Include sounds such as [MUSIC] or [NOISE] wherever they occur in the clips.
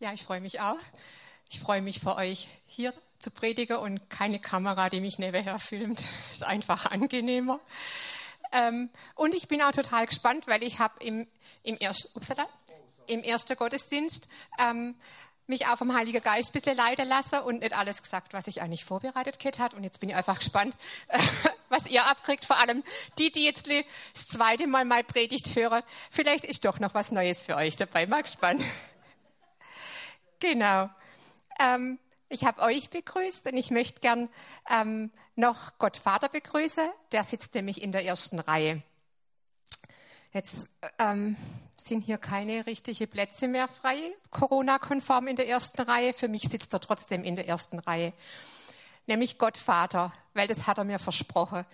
Ja, ich freue mich auch. Ich freue mich für euch hier zu predigen und keine Kamera, die mich nebenher filmt. [LAUGHS] Ist einfach angenehmer. Ähm, und ich bin auch total gespannt, weil ich habe im, im, erst, upsala, im ersten Gottesdienst ähm, mich auch vom Heiligen Geist ein bisschen leiden lassen und nicht alles gesagt, was ich eigentlich vorbereitet gehabt hat. Und jetzt bin ich einfach gespannt, [LAUGHS] was ihr abkriegt. Vor allem die, die jetzt das zweite Mal mal Predigt hören. Vielleicht ist doch noch was Neues für euch dabei. Mal gespannt. Genau. Ähm, ich habe euch begrüßt und ich möchte gern ähm, noch Gott Vater begrüßen. Der sitzt nämlich in der ersten Reihe. Jetzt ähm, sind hier keine richtigen Plätze mehr frei, Corona-konform in der ersten Reihe. Für mich sitzt er trotzdem in der ersten Reihe. Nämlich Gott Vater, weil das hat er mir versprochen.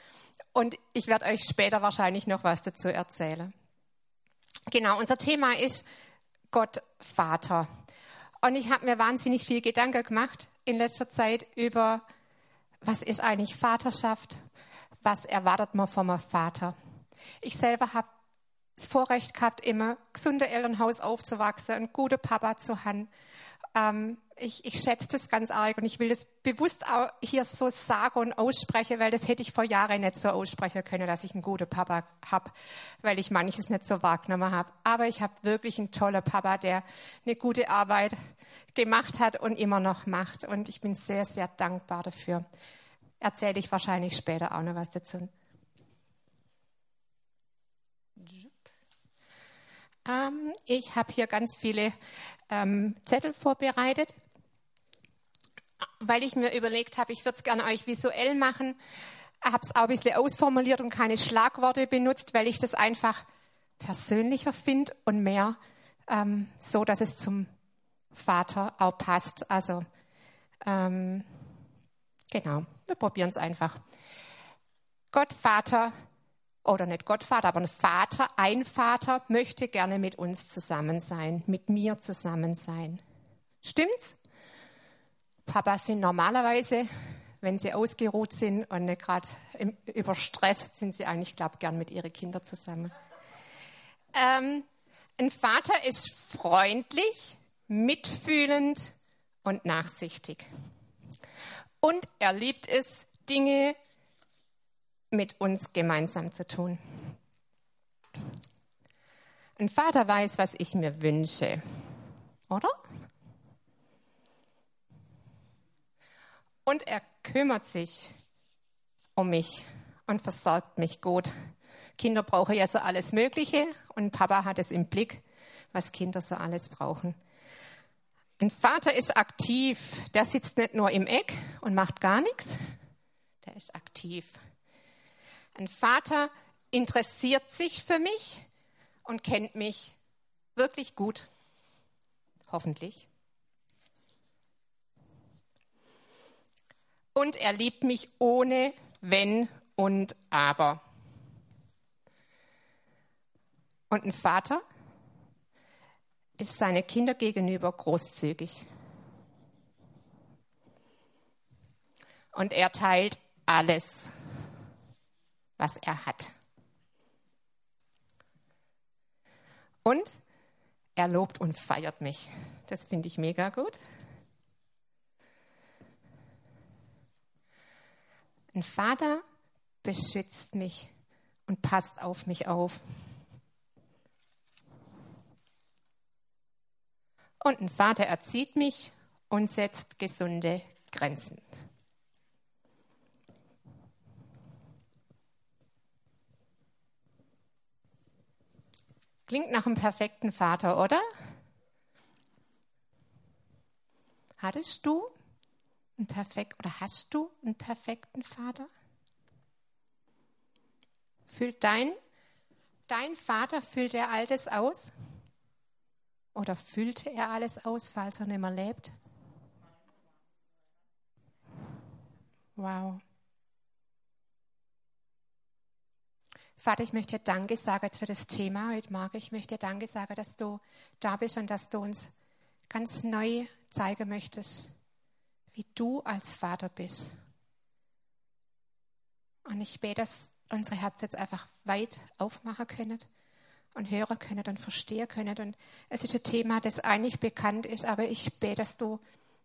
Und ich werde euch später wahrscheinlich noch was dazu erzählen. Genau, unser Thema ist Gott Vater. Und ich habe mir wahnsinnig viel Gedanken gemacht in letzter Zeit über, was ist eigentlich Vaterschaft? Was erwartet man vom Vater? Ich selber habe das Vorrecht gehabt, immer gesunde Elternhaus aufzuwachsen, einen guten Papa zu haben. Ähm, ich, ich schätze das ganz arg und ich will das bewusst auch hier so sagen und aussprechen, weil das hätte ich vor Jahren nicht so aussprechen können, dass ich einen guten Papa habe, weil ich manches nicht so wahrgenommen habe. Aber ich habe wirklich einen tollen Papa, der eine gute Arbeit gemacht hat und immer noch macht. Und ich bin sehr, sehr dankbar dafür. Erzähle ich wahrscheinlich später auch noch was dazu. Ähm, ich habe hier ganz viele ähm, Zettel vorbereitet, weil ich mir überlegt habe, ich würde es gerne euch visuell machen. Habe es auch ein bisschen ausformuliert und keine Schlagworte benutzt, weil ich das einfach persönlicher finde und mehr ähm, so, dass es zum Vater auch passt. Also ähm, genau, wir probieren es einfach. Gott Vater oder nicht Gottvater, aber ein Vater, ein Vater möchte gerne mit uns zusammen sein, mit mir zusammen sein. Stimmt's? Papas sind normalerweise, wenn sie ausgeruht sind und nicht gerade überstresst, sind sie eigentlich, glaube ich, gern mit ihren Kindern zusammen. Ähm, ein Vater ist freundlich, mitfühlend und nachsichtig. Und er liebt es, Dinge mit uns gemeinsam zu tun. Ein Vater weiß, was ich mir wünsche, oder? Und er kümmert sich um mich und versorgt mich gut. Kinder brauchen ja so alles Mögliche und Papa hat es im Blick, was Kinder so alles brauchen. Ein Vater ist aktiv, der sitzt nicht nur im Eck und macht gar nichts, der ist aktiv. Ein Vater interessiert sich für mich und kennt mich wirklich gut. Hoffentlich. Und er liebt mich ohne Wenn und Aber. Und ein Vater ist seine Kinder gegenüber großzügig. Und er teilt alles was er hat. Und er lobt und feiert mich. Das finde ich mega gut. Ein Vater beschützt mich und passt auf mich auf. Und ein Vater erzieht mich und setzt gesunde Grenzen. Klingt nach einem perfekten Vater, oder? Hattest du einen perfekt oder hast du einen perfekten Vater? Füllt dein dein Vater füllt er alles aus? Oder füllte er alles aus, falls er nicht mehr lebt? Wow. Vater, ich möchte dir Danke sagen für das Thema heute Morgen. Ich möchte dir Danke sagen, dass du da bist und dass du uns ganz neu zeigen möchtest, wie du als Vater bist. Und ich bete, dass unsere Herzen jetzt einfach weit aufmachen können und hören können und verstehen können. Und es ist ein Thema, das eigentlich bekannt ist, aber ich bete, dass du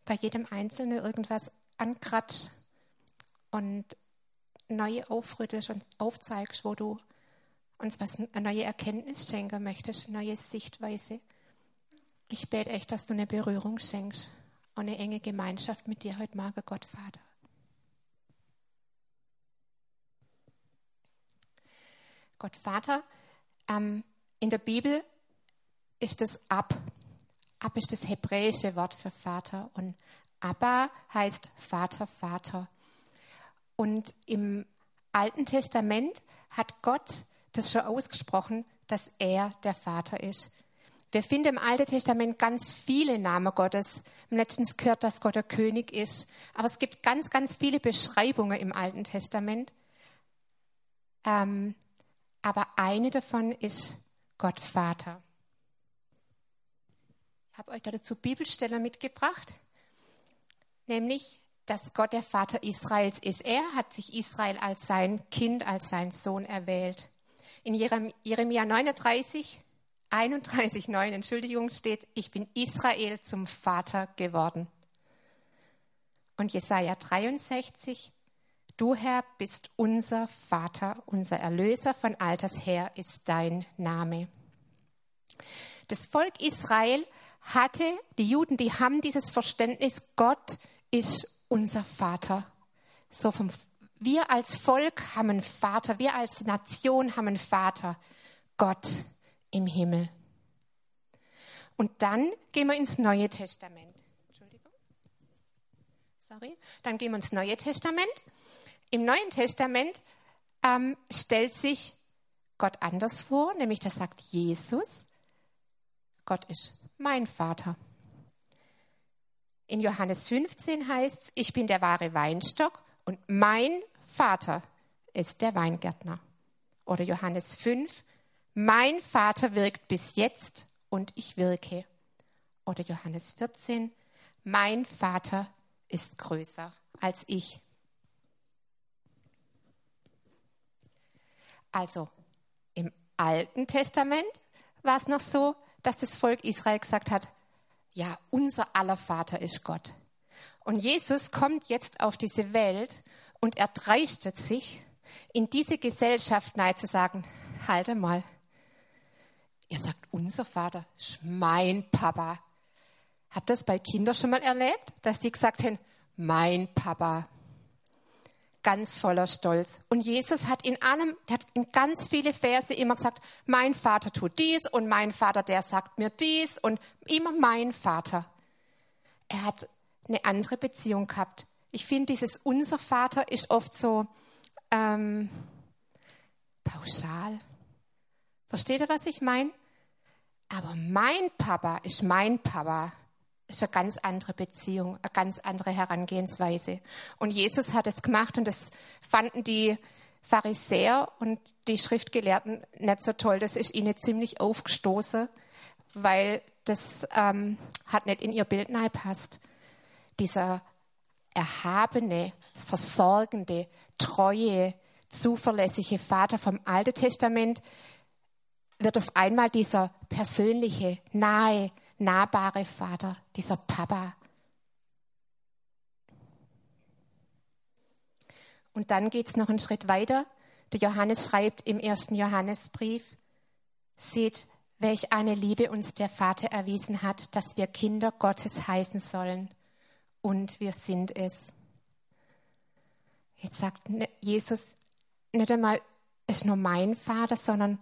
bei jedem Einzelnen irgendwas ankratzt und neu aufrüttelst und aufzeigst, wo du uns was, eine neue Erkenntnis schenken möchtest, eine neue Sichtweise. Ich bete echt, dass du eine Berührung schenkst und eine enge Gemeinschaft mit dir heute Morgen, Gott Vater. Gott Vater, ähm, in der Bibel ist das Ab. Ab ist das hebräische Wort für Vater und Abba heißt Vater, Vater. Und im Alten Testament hat Gott das schon ausgesprochen, dass er der Vater ist. Wir finden im Alten Testament ganz viele Namen Gottes. Letztens gehört, dass Gott der König ist. Aber es gibt ganz, ganz viele Beschreibungen im Alten Testament. Ähm, aber eine davon ist Gott Vater. Ich habe euch dazu Bibelstellen mitgebracht, nämlich, dass Gott der Vater Israels ist. Er hat sich Israel als sein Kind, als sein Sohn erwählt. In Jeremia 39, 31, 9, Entschuldigung, steht, ich bin Israel zum Vater geworden. Und Jesaja 63, Du, Herr, bist unser Vater, unser Erlöser von alters her ist dein Name. Das Volk Israel hatte, die Juden, die haben dieses Verständnis, Gott ist unser Vater. So vom, wir als Volk haben einen Vater, wir als Nation haben einen Vater, Gott im Himmel. Und dann gehen wir ins Neue Testament. Entschuldigung. Sorry. Dann gehen wir ins Neue Testament im Neuen Testament ähm, stellt sich Gott anders vor, nämlich da sagt Jesus, Gott ist mein Vater. In Johannes 15 heißt es, ich bin der wahre Weinstock und mein Vater ist der Weingärtner. Oder Johannes 5, mein Vater wirkt bis jetzt und ich wirke. Oder Johannes 14, mein Vater ist größer als ich. Also im Alten Testament war es noch so, dass das Volk Israel gesagt hat, ja, unser aller Vater ist Gott. Und Jesus kommt jetzt auf diese Welt und er dreistet sich, in diese Gesellschaft nein zu sagen, halte mal, ihr sagt, unser Vater ist mein Papa. Habt ihr das bei Kindern schon mal erlebt, dass die gesagt haben, mein Papa? ganz voller Stolz. Und Jesus hat in allem, er hat in ganz viele Verse immer gesagt, mein Vater tut dies und mein Vater, der sagt mir dies und immer mein Vater. Er hat eine andere Beziehung gehabt. Ich finde, dieses unser Vater ist oft so ähm, pauschal. Versteht ihr, was ich meine? Aber mein Papa ist mein Papa ist eine ganz andere Beziehung, eine ganz andere Herangehensweise. Und Jesus hat es gemacht und das fanden die Pharisäer und die Schriftgelehrten nicht so toll. Das ist ihnen ziemlich aufgestoßen, weil das ähm, hat nicht in ihr Bild passt. Dieser erhabene, versorgende, treue, zuverlässige Vater vom Alten Testament wird auf einmal dieser persönliche, nahe, nahbare Vater, dieser Papa. Und dann geht es noch einen Schritt weiter. Der Johannes schreibt im ersten Johannesbrief, seht, welch eine Liebe uns der Vater erwiesen hat, dass wir Kinder Gottes heißen sollen. Und wir sind es. Jetzt sagt Jesus nicht einmal, es ist nur mein Vater, sondern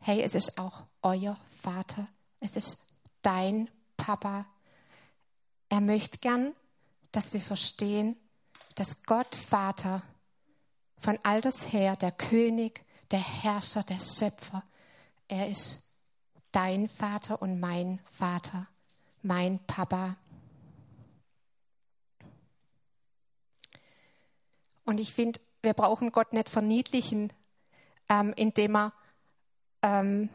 hey, es ist auch euer Vater. Es ist dein Papa. Er möchte gern, dass wir verstehen, dass Gott Vater von alters her der König, der Herrscher, der Schöpfer, er ist dein Vater und mein Vater, mein Papa. Und ich finde, wir brauchen Gott nicht verniedlichen, ähm, indem wir ähm,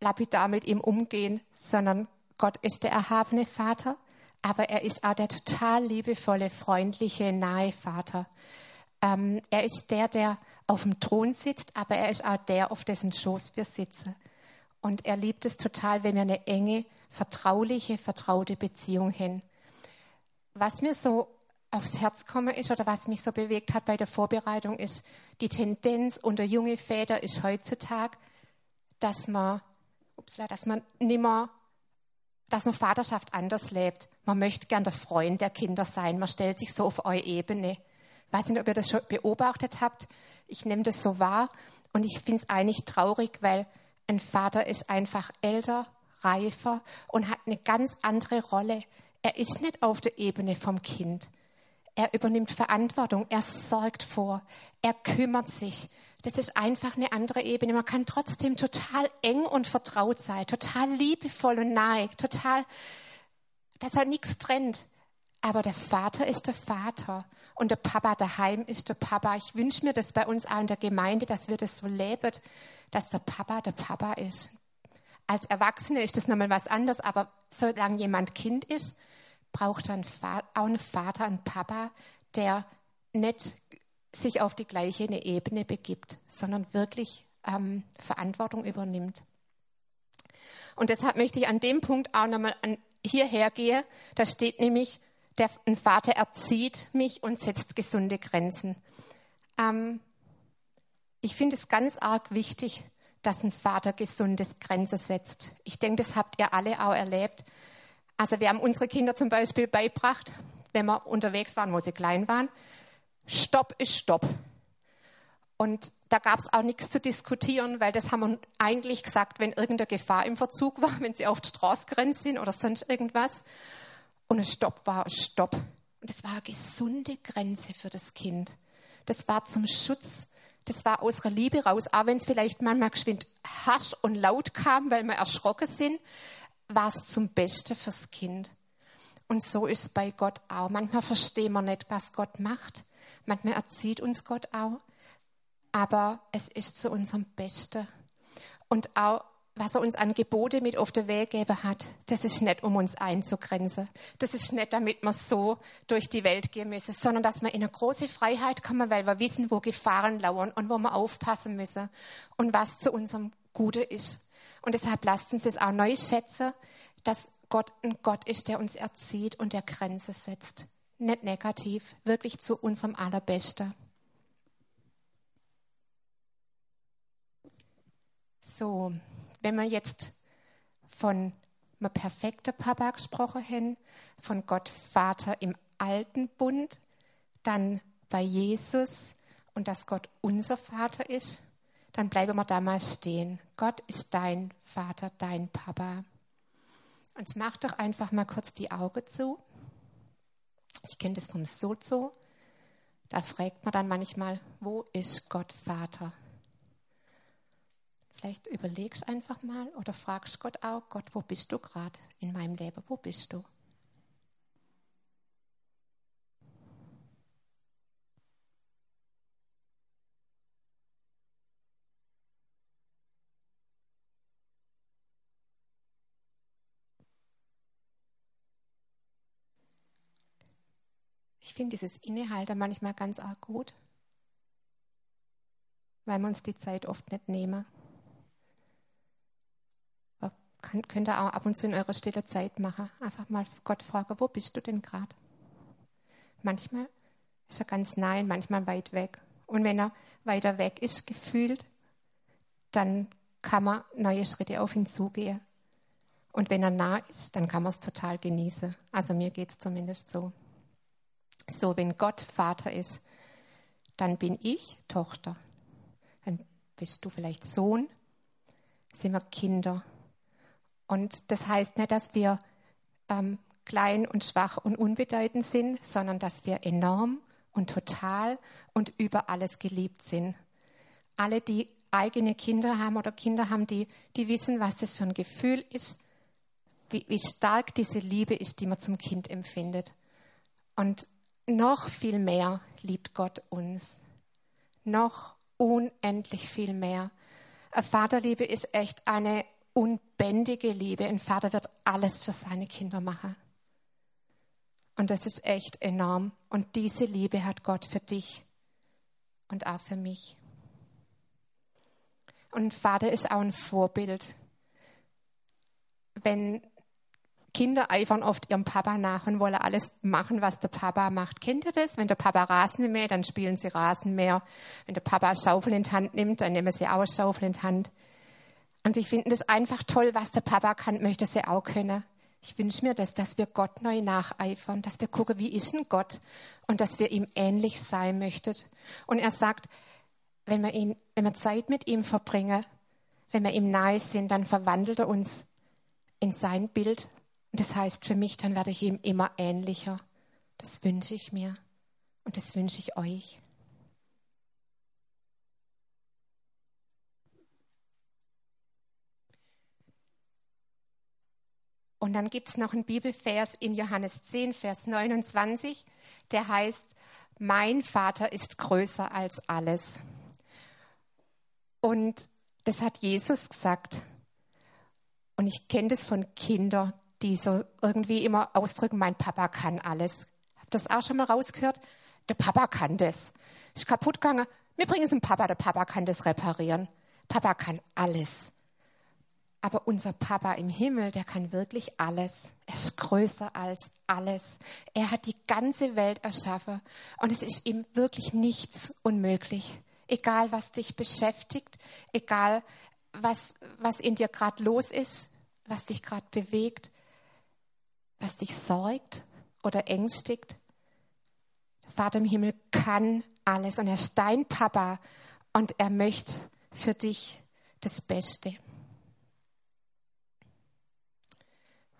lapidar mit ihm umgehen, sondern Gott ist der erhabene Vater, aber er ist auch der total liebevolle, freundliche, nahe Vater. Ähm, er ist der, der auf dem Thron sitzt, aber er ist auch der, auf dessen Schoß wir sitzen. Und er liebt es total, wenn wir eine enge, vertrauliche, vertraute Beziehung haben. Was mir so aufs Herz gekommen ist oder was mich so bewegt hat bei der Vorbereitung ist, die Tendenz unter junge Väter ist heutzutage, dass man, upsla, dass man nimmer, dass man Vaterschaft anders lebt. Man möchte gern der Freund der Kinder sein. Man stellt sich so auf eure Ebene. Ich weiß nicht, ob ihr das schon beobachtet habt. Ich nehme das so wahr und ich finde es eigentlich traurig, weil ein Vater ist einfach älter, reifer und hat eine ganz andere Rolle. Er ist nicht auf der Ebene vom Kind. Er übernimmt Verantwortung, er sorgt vor, er kümmert sich. Das ist einfach eine andere Ebene. Man kann trotzdem total eng und vertraut sein, total liebevoll und nahe, total, dass er nichts trennt. Aber der Vater ist der Vater und der Papa daheim ist der Papa. Ich wünsche mir das bei uns auch in der Gemeinde, dass wir das so leben, dass der Papa der Papa ist. Als Erwachsene ist das nochmal was anderes, aber solange jemand Kind ist, braucht er auch einen Vater, einen Papa, der nicht sich auf die gleiche Ebene begibt, sondern wirklich ähm, Verantwortung übernimmt. Und deshalb möchte ich an dem Punkt auch nochmal hierher gehen. Da steht nämlich, der, ein Vater erzieht mich und setzt gesunde Grenzen. Ähm, ich finde es ganz arg wichtig, dass ein Vater gesundes Grenzen setzt. Ich denke, das habt ihr alle auch erlebt. Also wir haben unsere Kinder zum Beispiel beigebracht, wenn wir unterwegs waren, wo sie klein waren, Stopp ist Stopp. Und da gab es auch nichts zu diskutieren, weil das haben wir eigentlich gesagt, wenn irgendeine Gefahr im Verzug war, [LAUGHS] wenn sie auf die Straße gerannt sind oder sonst irgendwas. Und ein Stopp war ein Stopp. Und das war eine gesunde Grenze für das Kind. Das war zum Schutz das war aus der Liebe raus, auch wenn es vielleicht manchmal geschwind hasch und laut kam, weil wir erschrocken sind, war es zum Beste fürs Kind. Und so ist es bei Gott auch. Manchmal verstehen wir nicht, was Gott macht. Manchmal erzieht uns Gott auch. Aber es ist zu unserem Besten. Und auch was er uns an Gebote mit auf den Weg gegeben hat, das ist nicht, um uns einzugrenzen. Das ist nicht, damit wir so durch die Welt gehen müssen, sondern dass wir in eine große Freiheit kommen, weil wir wissen, wo Gefahren lauern und wo wir aufpassen müssen und was zu unserem Gute ist. Und deshalb lasst uns es auch neu schätzen, dass Gott ein Gott ist, der uns erzieht und der Grenze setzt. Nicht negativ, wirklich zu unserem Allerbesten. So, wenn wir jetzt von einem perfekten Papa gesprochen haben, von Gott Vater im alten Bund, dann bei Jesus und dass Gott unser Vater ist, dann bleiben wir da mal stehen. Gott ist dein Vater, dein Papa. Und mach doch einfach mal kurz die Augen zu. Ich kenne das vom Sozo. Da fragt man dann manchmal, wo ist Gott Vater? Vielleicht überlegst einfach mal oder fragst Gott auch, Gott, wo bist du gerade in meinem Leben? Wo bist du? Finde dieses Innehalter manchmal ganz arg gut, weil wir uns die Zeit oft nicht nehmen kann, könnt ihr auch ab und zu in eurer stille Zeit machen. Einfach mal Gott fragen, wo bist du denn gerade? Manchmal ist er ganz nah, manchmal weit weg. Und wenn er weiter weg ist, gefühlt, dann kann man neue Schritte auf ihn zugehen. Und wenn er nah ist, dann kann man es total genießen. Also mir geht es zumindest so. So, wenn Gott Vater ist, dann bin ich Tochter. Dann bist du vielleicht Sohn, sind wir Kinder. Und das heißt nicht, dass wir ähm, klein und schwach und unbedeutend sind, sondern dass wir enorm und total und über alles geliebt sind. Alle, die eigene Kinder haben oder Kinder haben, die, die wissen, was das für ein Gefühl ist, wie, wie stark diese Liebe ist, die man zum Kind empfindet. Und noch viel mehr liebt Gott uns. Noch unendlich viel mehr. Vaterliebe ist echt eine unbändige Liebe. Ein Vater wird alles für seine Kinder machen. Und das ist echt enorm. Und diese Liebe hat Gott für dich und auch für mich. Und Vater ist auch ein Vorbild. wenn Kinder eifern oft ihrem Papa nach und wollen alles machen, was der Papa macht. Kennt ihr das? Wenn der Papa Rasen mäht, dann spielen sie Rasenmäher. Wenn der Papa Schaufel in die Hand nimmt, dann nehmen sie auch Schaufel in die Hand. Und ich finde das einfach toll, was der Papa kann, möchte sie auch können. Ich wünsche mir das, dass wir Gott neu nacheifern, dass wir gucken, wie ist denn Gott und dass wir ihm ähnlich sein möchten. Und er sagt, wenn wir, ihn, wenn wir Zeit mit ihm verbringen, wenn wir ihm nahe sind, dann verwandelt er uns in sein Bild. Und das heißt für mich, dann werde ich ihm immer ähnlicher. Das wünsche ich mir und das wünsche ich euch. Und dann gibt es noch einen Bibelvers in Johannes 10, Vers 29, der heißt, mein Vater ist größer als alles. Und das hat Jesus gesagt. Und ich kenne das von Kindern, die so irgendwie immer ausdrücken, mein Papa kann alles. Habt das auch schon mal rausgehört? Der Papa kann das. Ist kaputt gegangen. Wir bringen es dem Papa, der Papa kann das reparieren. Papa kann alles. Aber unser Papa im Himmel, der kann wirklich alles. Er ist größer als alles. Er hat die ganze Welt erschaffen und es ist ihm wirklich nichts unmöglich. Egal, was dich beschäftigt, egal, was, was in dir gerade los ist, was dich gerade bewegt, was dich sorgt oder ängstigt. Der Vater im Himmel kann alles und er ist dein Papa und er möchte für dich das Beste.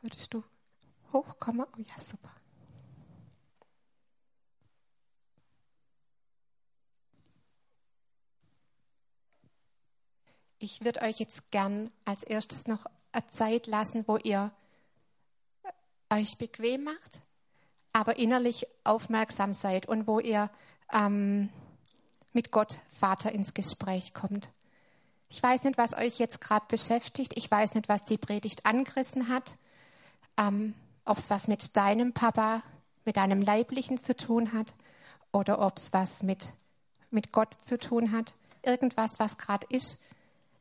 Würdest du hochkommen? Oh ja, super. Ich würde euch jetzt gern als erstes noch eine Zeit lassen, wo ihr euch bequem macht, aber innerlich aufmerksam seid und wo ihr ähm, mit Gott Vater ins Gespräch kommt. Ich weiß nicht, was euch jetzt gerade beschäftigt. Ich weiß nicht, was die Predigt angerissen hat ähm, ob es was mit deinem Papa, mit deinem Leiblichen zu tun hat oder ob es was mit, mit Gott zu tun hat. Irgendwas, was gerade ist.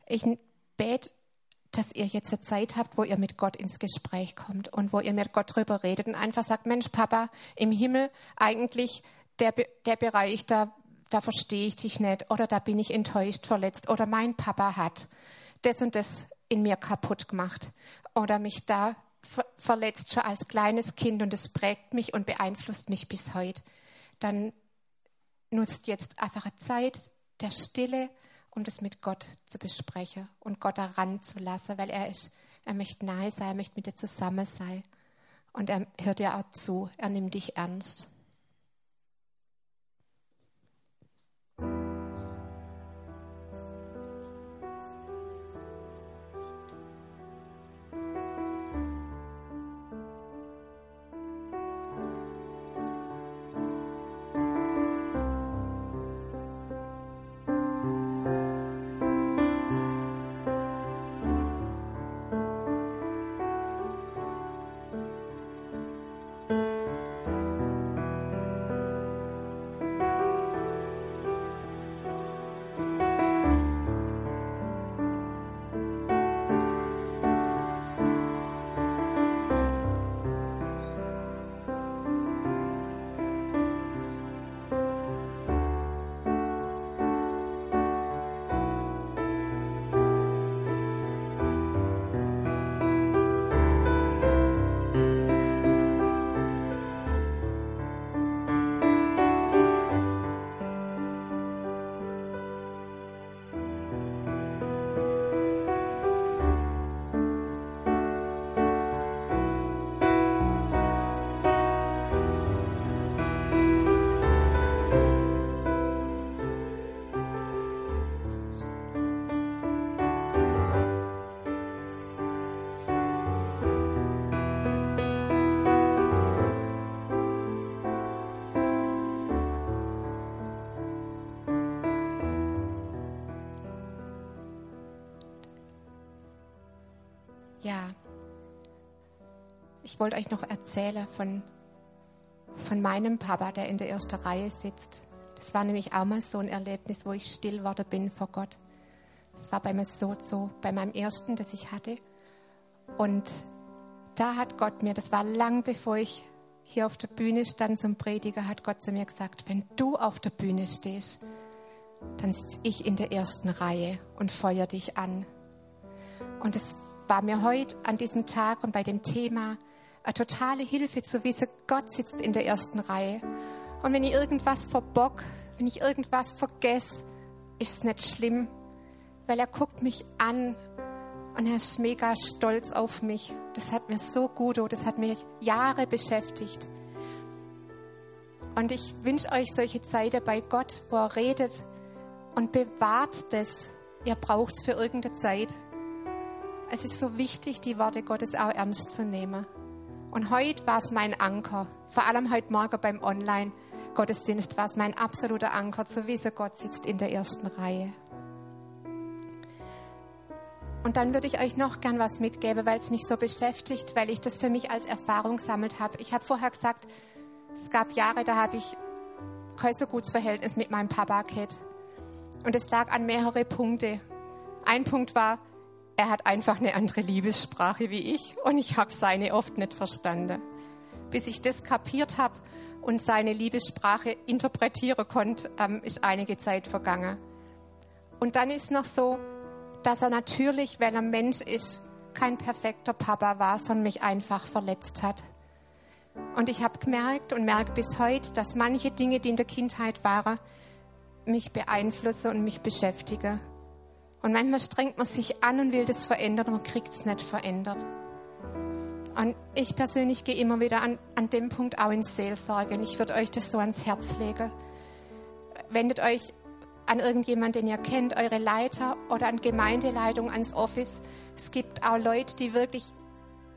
Ich bete, dass ihr jetzt eine Zeit habt, wo ihr mit Gott ins Gespräch kommt und wo ihr mit Gott drüber redet und einfach sagt, Mensch, Papa, im Himmel eigentlich der, der Bereich, da, da verstehe ich dich nicht oder da bin ich enttäuscht, verletzt oder mein Papa hat das und das in mir kaputt gemacht oder mich da verletzt schon als kleines Kind und es prägt mich und beeinflusst mich bis heute, dann nutzt jetzt einfach eine Zeit der Stille, um das mit Gott zu besprechen und Gott daran zu lassen, weil er ist, er möchte nahe sein, er möchte mit dir zusammen sein. Und er hört dir auch zu, er nimmt dich ernst. Ja, ich wollte euch noch erzählen von, von meinem Papa, der in der ersten Reihe sitzt. Das war nämlich auch mal so ein Erlebnis, wo ich still geworden bin vor Gott. Das war bei mir so, so, bei meinem ersten, das ich hatte. Und da hat Gott mir, das war lang bevor ich hier auf der Bühne stand zum Prediger, hat Gott zu mir gesagt, wenn du auf der Bühne stehst, dann sitze ich in der ersten Reihe und feuer dich an. Und es war mir heute an diesem Tag und bei dem Thema eine totale Hilfe zu wissen, Gott sitzt in der ersten Reihe. Und wenn ich irgendwas verbock, wenn ich irgendwas vergesse, ist es nicht schlimm, weil er guckt mich an und er ist mega stolz auf mich. Das hat mir so gut, das hat mich Jahre beschäftigt. Und ich wünsche euch solche Zeiten bei Gott, wo er redet und bewahrt das. Ihr braucht es für irgendeine Zeit. Es ist so wichtig, die Worte Gottes auch ernst zu nehmen. Und heute war es mein Anker, vor allem heute Morgen beim Online-Gottesdienst war es mein absoluter Anker, zu wissen, Gott sitzt in der ersten Reihe. Und dann würde ich euch noch gern was mitgeben, weil es mich so beschäftigt, weil ich das für mich als Erfahrung gesammelt habe. Ich habe vorher gesagt, es gab Jahre, da habe ich kein so gutes Verhältnis mit meinem Papa gehabt. Und es lag an mehrere Punkte. Ein Punkt war, er hat einfach eine andere Liebessprache wie ich und ich habe seine oft nicht verstanden. Bis ich das kapiert habe und seine Liebessprache interpretieren konnte, ähm, ist einige Zeit vergangen. Und dann ist noch so, dass er natürlich, weil er Mensch ist, kein perfekter Papa war, sondern mich einfach verletzt hat. Und ich habe gemerkt und merke bis heute, dass manche Dinge, die in der Kindheit waren, mich beeinflussen und mich beschäftigen. Und manchmal strengt man sich an und will das verändern und man kriegt es nicht verändert. Und ich persönlich gehe immer wieder an, an dem Punkt auch in Seelsorge und ich würde euch das so ans Herz legen. Wendet euch an irgendjemanden, den ihr kennt, eure Leiter oder an Gemeindeleitung, ans Office. Es gibt auch Leute, die wirklich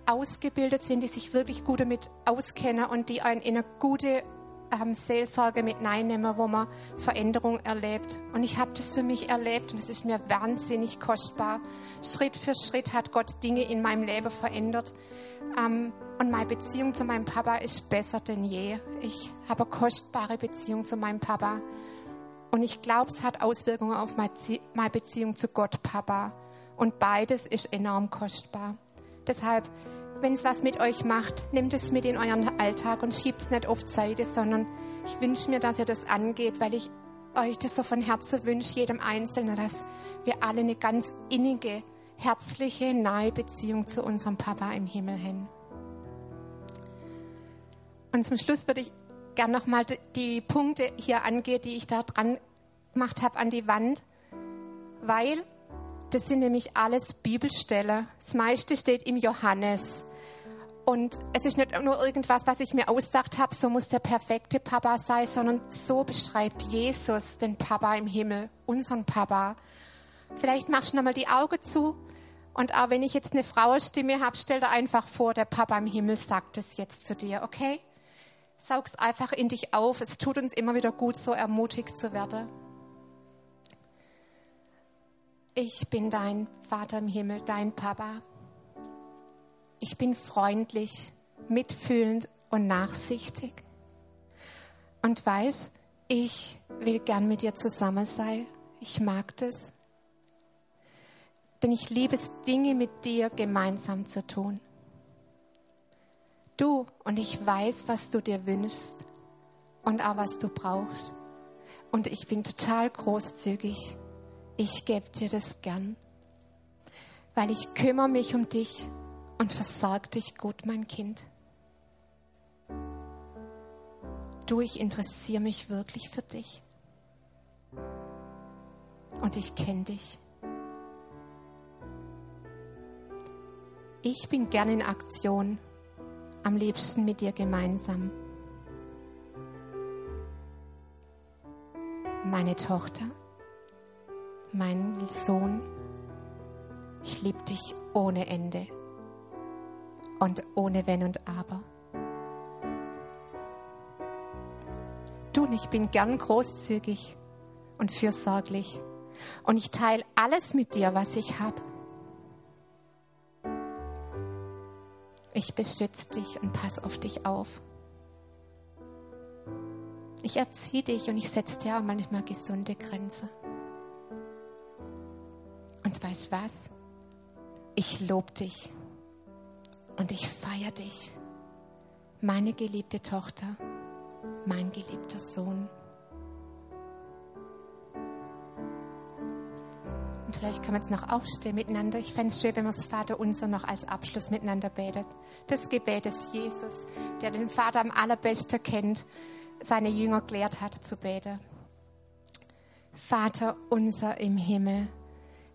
ausgebildet sind, die sich wirklich gut damit auskennen und die einen in eine gute ähm, Seelsorge mit reinnehmen, wo man Veränderung erlebt. Und ich habe das für mich erlebt und es ist mir wahnsinnig kostbar. Schritt für Schritt hat Gott Dinge in meinem Leben verändert. Ähm, und meine Beziehung zu meinem Papa ist besser denn je. Ich habe eine kostbare Beziehung zu meinem Papa. Und ich glaube, es hat Auswirkungen auf meine Beziehung zu Gott, Papa. Und beides ist enorm kostbar. Deshalb, wenn es was mit euch macht, nehmt es mit in euren Alltag und schiebt es nicht auf Zeit, sondern ich wünsche mir, dass ihr das angeht, weil ich euch das so von Herzen wünsche, jedem Einzelnen, dass wir alle eine ganz innige, herzliche, nahe Beziehung zu unserem Papa im Himmel haben. Und zum Schluss würde ich gern nochmal die Punkte hier angehe, die ich da dran gemacht habe an die Wand, weil das sind nämlich alles Bibelstellen. Das meiste steht im Johannes. Und es ist nicht nur irgendwas, was ich mir ausgedacht habe, so muss der perfekte Papa sein, sondern so beschreibt Jesus den Papa im Himmel, unseren Papa. Vielleicht machst du nochmal die Augen zu und auch wenn ich jetzt eine Frauenstimme habe, stell dir einfach vor, der Papa im Himmel sagt es jetzt zu dir, okay? Saug's einfach in dich auf. Es tut uns immer wieder gut, so ermutigt zu werden. Ich bin dein Vater im Himmel, dein Papa. Ich bin freundlich, mitfühlend und nachsichtig. Und weiß, ich will gern mit dir zusammen sein. Ich mag das. Denn ich liebe es, Dinge mit dir gemeinsam zu tun. Du und ich weiß, was du dir wünschst und auch was du brauchst. Und ich bin total großzügig. Ich gebe dir das gern, weil ich kümmere mich um dich und versorge dich gut, mein Kind. Du, ich interessiere mich wirklich für dich. Und ich kenne dich. Ich bin gern in Aktion am liebsten mit dir gemeinsam. Meine Tochter, mein Sohn, ich liebe dich ohne Ende und ohne Wenn und Aber. Du und ich bin gern großzügig und fürsorglich und ich teile alles mit dir, was ich habe. Ich beschütze dich und pass auf dich auf. Ich erziehe dich und ich setze dir auch manchmal gesunde Grenzen. Und weißt was? Ich lobe dich Und ich feiere dich, meine geliebte Tochter, mein geliebter Sohn. Und vielleicht können wir jetzt noch aufstehen miteinander. Ich fände es schön, wenn wir das Vater unser noch als Abschluss miteinander betet. Das Gebet des Jesus, der den Vater am allerbesten kennt, seine Jünger gelehrt hat zu beten. Vater unser im Himmel,